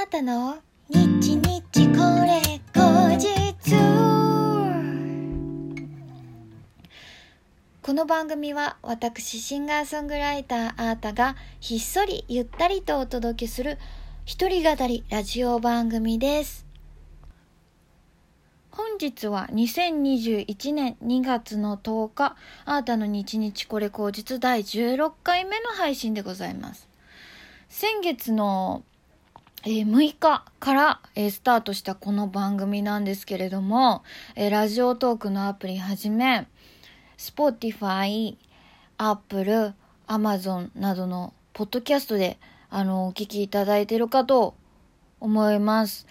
あーたの日日これ後日。この番組は私シンガーソングライターあーたがひっそりゆったりとお届けする一人語りラジオ番組です。本日は2021年2月の10日あーたの日日これ後日第16回目の配信でございます。先月のえー、6日から、えー、スタートしたこの番組なんですけれども、えー、ラジオトークのアプリはじめ、Spotify、Apple、Amazon などのポッドキャストで、あの、お聞きいただいているかと思います。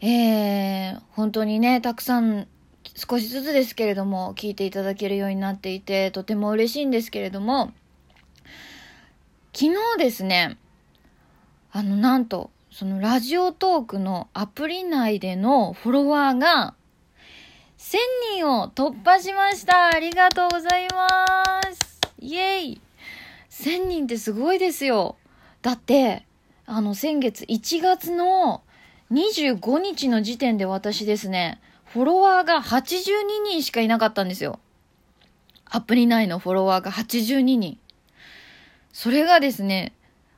えー、本当にね、たくさん、少しずつですけれども、聞いていただけるようになっていて、とても嬉しいんですけれども、昨日ですね、あの、なんと、そのラジオトークのアプリ内でのフォロワーが1000人を突破しましたありがとうございますイエイ !1000 人ってすごいですよだって、あの先月1月の25日の時点で私ですね、フォロワーが82人しかいなかったんですよ。アプリ内のフォロワーが82人。それがですね、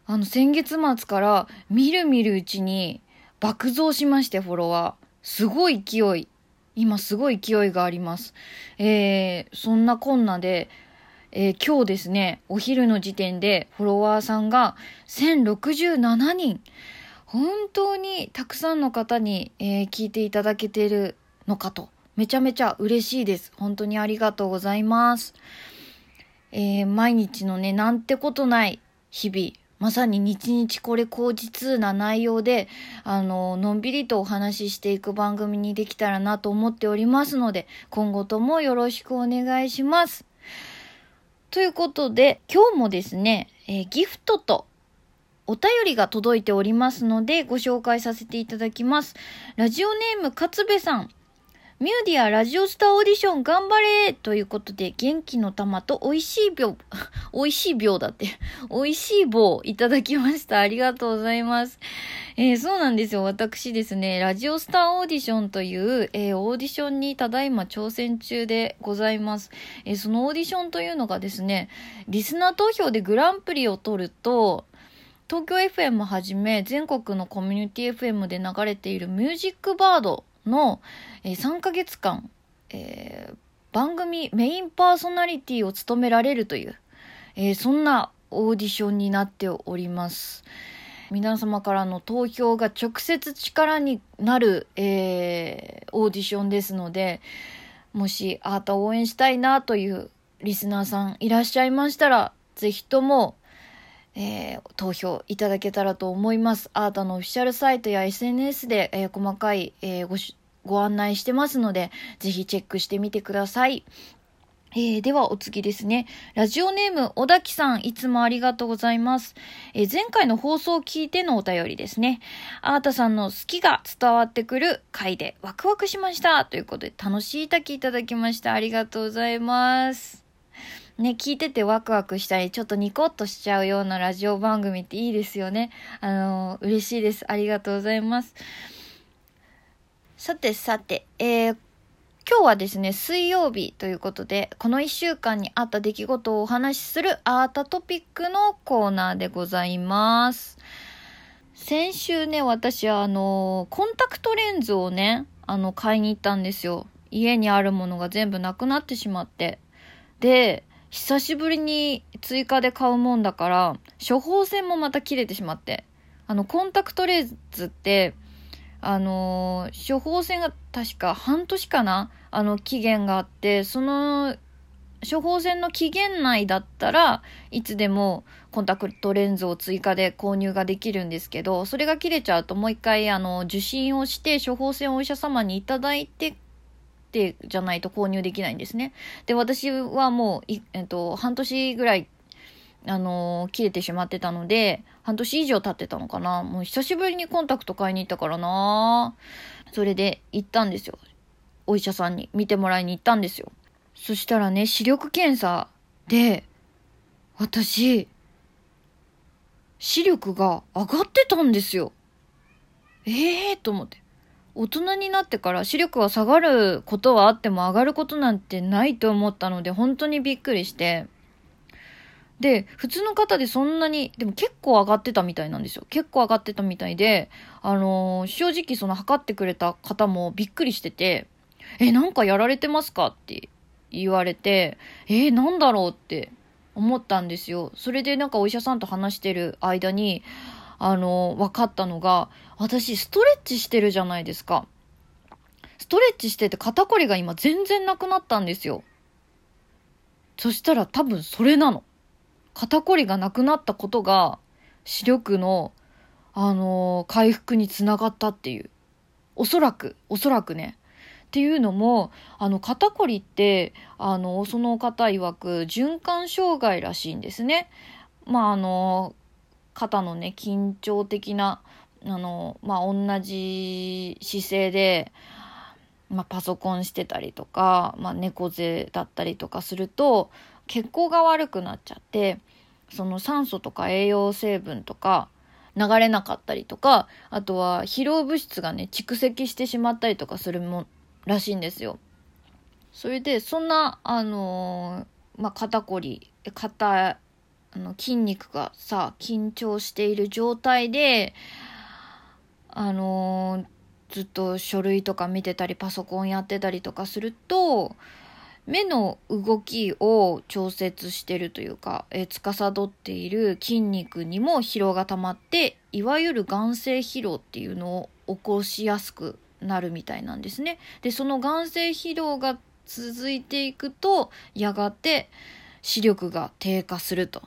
あの、先月末からみるみるうちに爆増しまして、フォロワー。すごい勢い。今すごい勢いがあります。えー、そんなこんなで、えー、今日ですね、お昼の時点でフォロワーさんが1067人。本当にたくさんの方に、えー、聞いていただけてるのかと。めちゃめちゃ嬉しいです。本当にありがとうございます。えー、毎日のね、なんてことない日々、まさに日々これ口実な内容で、あの、のんびりとお話ししていく番組にできたらなと思っておりますので、今後ともよろしくお願いします。ということで、今日もですね、えー、ギフトとお便りが届いておりますので、ご紹介させていただきます。ラジオネーム、勝部さん。ミューディアラジオスターオーディション頑張れということで、元気の玉と美味しい秒、美味しい秒だって、美味しい棒いただきました。ありがとうございます。えー、そうなんですよ。私ですね、ラジオスターオーディションという、えー、オーディションにただいま挑戦中でございます。えー、そのオーディションというのがですね、リスナー投票でグランプリを取ると、東京 FM はじめ全国のコミュニティ FM で流れているミュージックバードの、えー、3ヶ月間、えー、番組メインパーソナリティを務められるという、えー、そんなオーディションになっております。皆様からの投票が直接力になる、えー、オーディションですので、もしあーた応援したいなというリスナーさんいらっしゃいましたら、ぜひとも、えー、投票いただけたらと思います。アータのオフィシャルサイトや SNS で、えー、細かい、えー、ごご案内してますので、ぜひチェックしてみてください。えー、ではお次ですね。ラジオネーム、小滝さん、いつもありがとうございます。えー、前回の放送を聞いてのお便りですね。アータさんの好きが伝わってくる回でワクワクしました。ということで、楽しい滝いただきました。ありがとうございます。ね、聞いててワクワクしたり、ちょっとニコッとしちゃうようなラジオ番組っていいですよね。あの、嬉しいです。ありがとうございます。さてさて、えー、今日はですね、水曜日ということで、この一週間にあった出来事をお話しするアートトピックのコーナーでございます。先週ね、私はあの、コンタクトレンズをね、あの、買いに行ったんですよ。家にあるものが全部なくなってしまって。で、久しぶりに追加で買うもんだから、処方箋もまた切れてしまって。あの、コンタクトレンズって、あのー、処方箋が確か半年かな？あの、期限があって、その、処方箋の期限内だったらいつでもコンタクトレンズを追加で購入ができるんですけどそれが切れちゃうともう一回あの受診をして処方箋をお医者様にいただいててじゃないと購入できないんですね。で、私はもう、えっと、半年ぐらい、あのー、切れてしまってたので、半年以上経ってたのかな。もう久しぶりにコンタクト買いに行ったからなそれで行ったんですよ。お医者さんに見てもらいに行ったんですよ。そしたらね、視力検査で、私、視力が上がってたんですよ。ええー、と思って。大人になってから視力は下がることはあっても上がることなんてないと思ったので、本当にびっくりして。で、普通の方でそんなに、でも結構上がってたみたいなんですよ。結構上がってたみたいで、あのー、正直その測ってくれた方もびっくりしてて、え、なんかやられてますかって言われて、えー、なんだろうって思ったんですよ。それでなんかお医者さんと話してる間に、あの、分かったのが、私ストレッチしてるじゃないですか。ストレッチしてて肩こりが今全然なくなったんですよ。そしたら多分それなの。肩こりがなくなったことが視力の、あのー、回復につながったっていう。おそらく、おそらくね。っていうのも、あの、肩こりって、あの、その方曰く循環障害らしいんですね。まあ、あの、肩のね、緊張的な、あの、まあ、同じ姿勢で、まあ、パソコンしてたりとか、まあ、猫背だったりとかすると、血行が悪くなっちゃって、その酸素とか栄養成分とか、流れなかったりとか、あとは疲労物質がね、蓄積してしまったりとかするもらしいんですよ。それで、そんな、あのー、まあ、肩こり、肩、あの、筋肉がさ、緊張している状態で、あのー、ずっと書類とか見てたり、パソコンやってたりとかすると、目の動きを調節してるというか、えー、司っている筋肉にも疲労が溜まって、いわゆる眼性疲労っていうのを起こしやすくなるみたいなんですね。で、その眼性疲労が続いていくと、やがて視力が低下すると。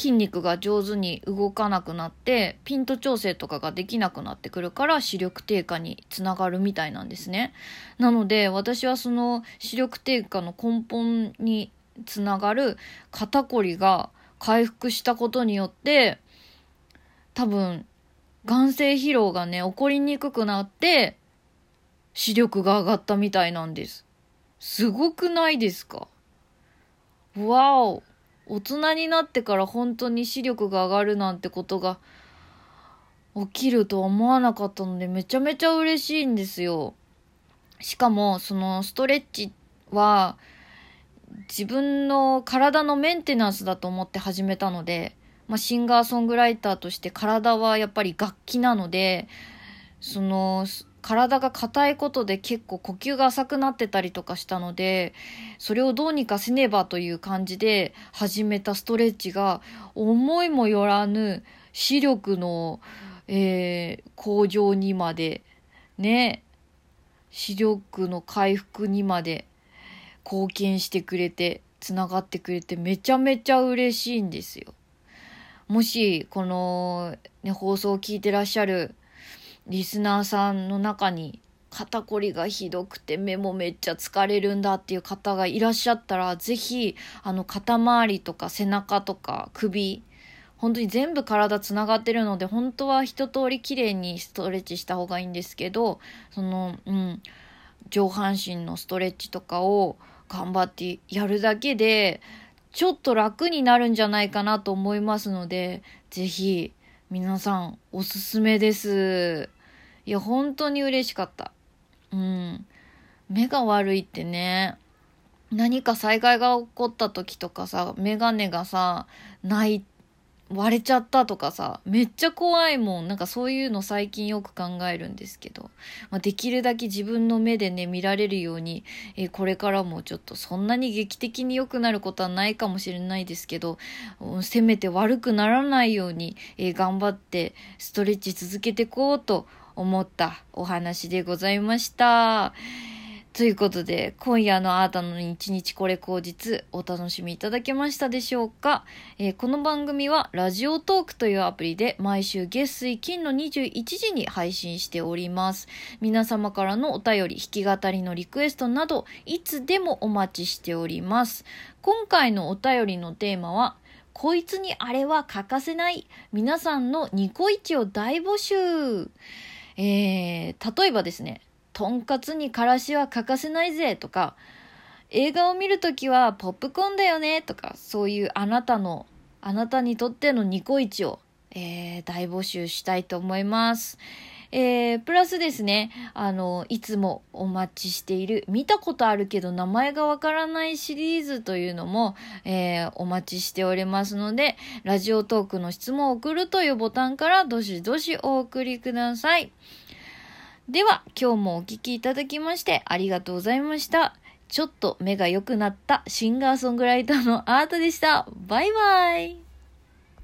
筋肉が上手に動かなくなってピント調整とかができなくなってくるから視力低下につながるみたいなんですね。なので私はその視力低下の根本につながる肩こりが回復したことによって多分眼性疲労がね、起こりにくくなって、視力が上がったみたいなんです。すごくないですか？わお大人になってから本当に視力が上がるなんてことが起きるとは思わなかったのでめちゃめちゃ嬉しいんですよ。しかもそのストレッチは自分の体のメンテナンスだと思って始めたのでまあ、シンガーソングライターとして体はやっぱり楽器なので、その、体が硬いことで結構呼吸が浅くなってたりとかしたので、それをどうにかせねばという感じで始めたストレッチが、思いもよらぬ視力の、えー、向上にまで、ね、視力の回復にまで貢献してくれて、つながってくれてめちゃめちゃ嬉しいんですよ。もし、この、ね、放送を聞いてらっしゃるリスナーさんの中に、肩こりがひどくて目もめっちゃ疲れるんだっていう方がいらっしゃったら、ぜひ、あの、肩周りとか背中とか首、本当に全部体つながってるので、本当は一通り綺麗にストレッチした方がいいんですけど、その、うん、上半身のストレッチとかを頑張ってやるだけで、ちょっと楽になるんじゃないかなと思いますので、ぜひ皆さんおすすめです。いや、本当に嬉しかった。うん。目が悪いってね、何か災害が起こった時とかさ、メガネがさ、ない割れちゃったとかさ、めっちゃ怖いもん。なんかそういうの最近よく考えるんですけど、まあ、できるだけ自分の目でね、見られるように、えー、これからもちょっとそんなに劇的に良くなることはないかもしれないですけど、せめて悪くならないように、えー、頑張ってストレッチ続けていこうと思ったお話でございました。ということで、今夜のあなたの一日これ口実、お楽しみいただけましたでしょうか、えー、この番組はラジオトークというアプリで毎週月水金の21時に配信しております。皆様からのお便り、弾き語りのリクエストなど、いつでもお待ちしております。今回のお便りのテーマは、こいつにあれは欠かせない皆さんのニコイチを大募集。えー、例えばですね、とんかつにからしは欠かせないぜとか、映画を見るときはポップコーンだよねとか、そういうあなたの、あなたにとってのニコイチを、えー、大募集したいと思います。えー、プラスですね、あの、いつもお待ちしている、見たことあるけど名前がわからないシリーズというのも、えー、お待ちしておりますので、ラジオトークの質問を送るというボタンからどしどしお送りください。では、今日もお聴きいただきましてありがとうございました。ちょっと目が良くなったシンガーソングライターのアートでした。バイバイ。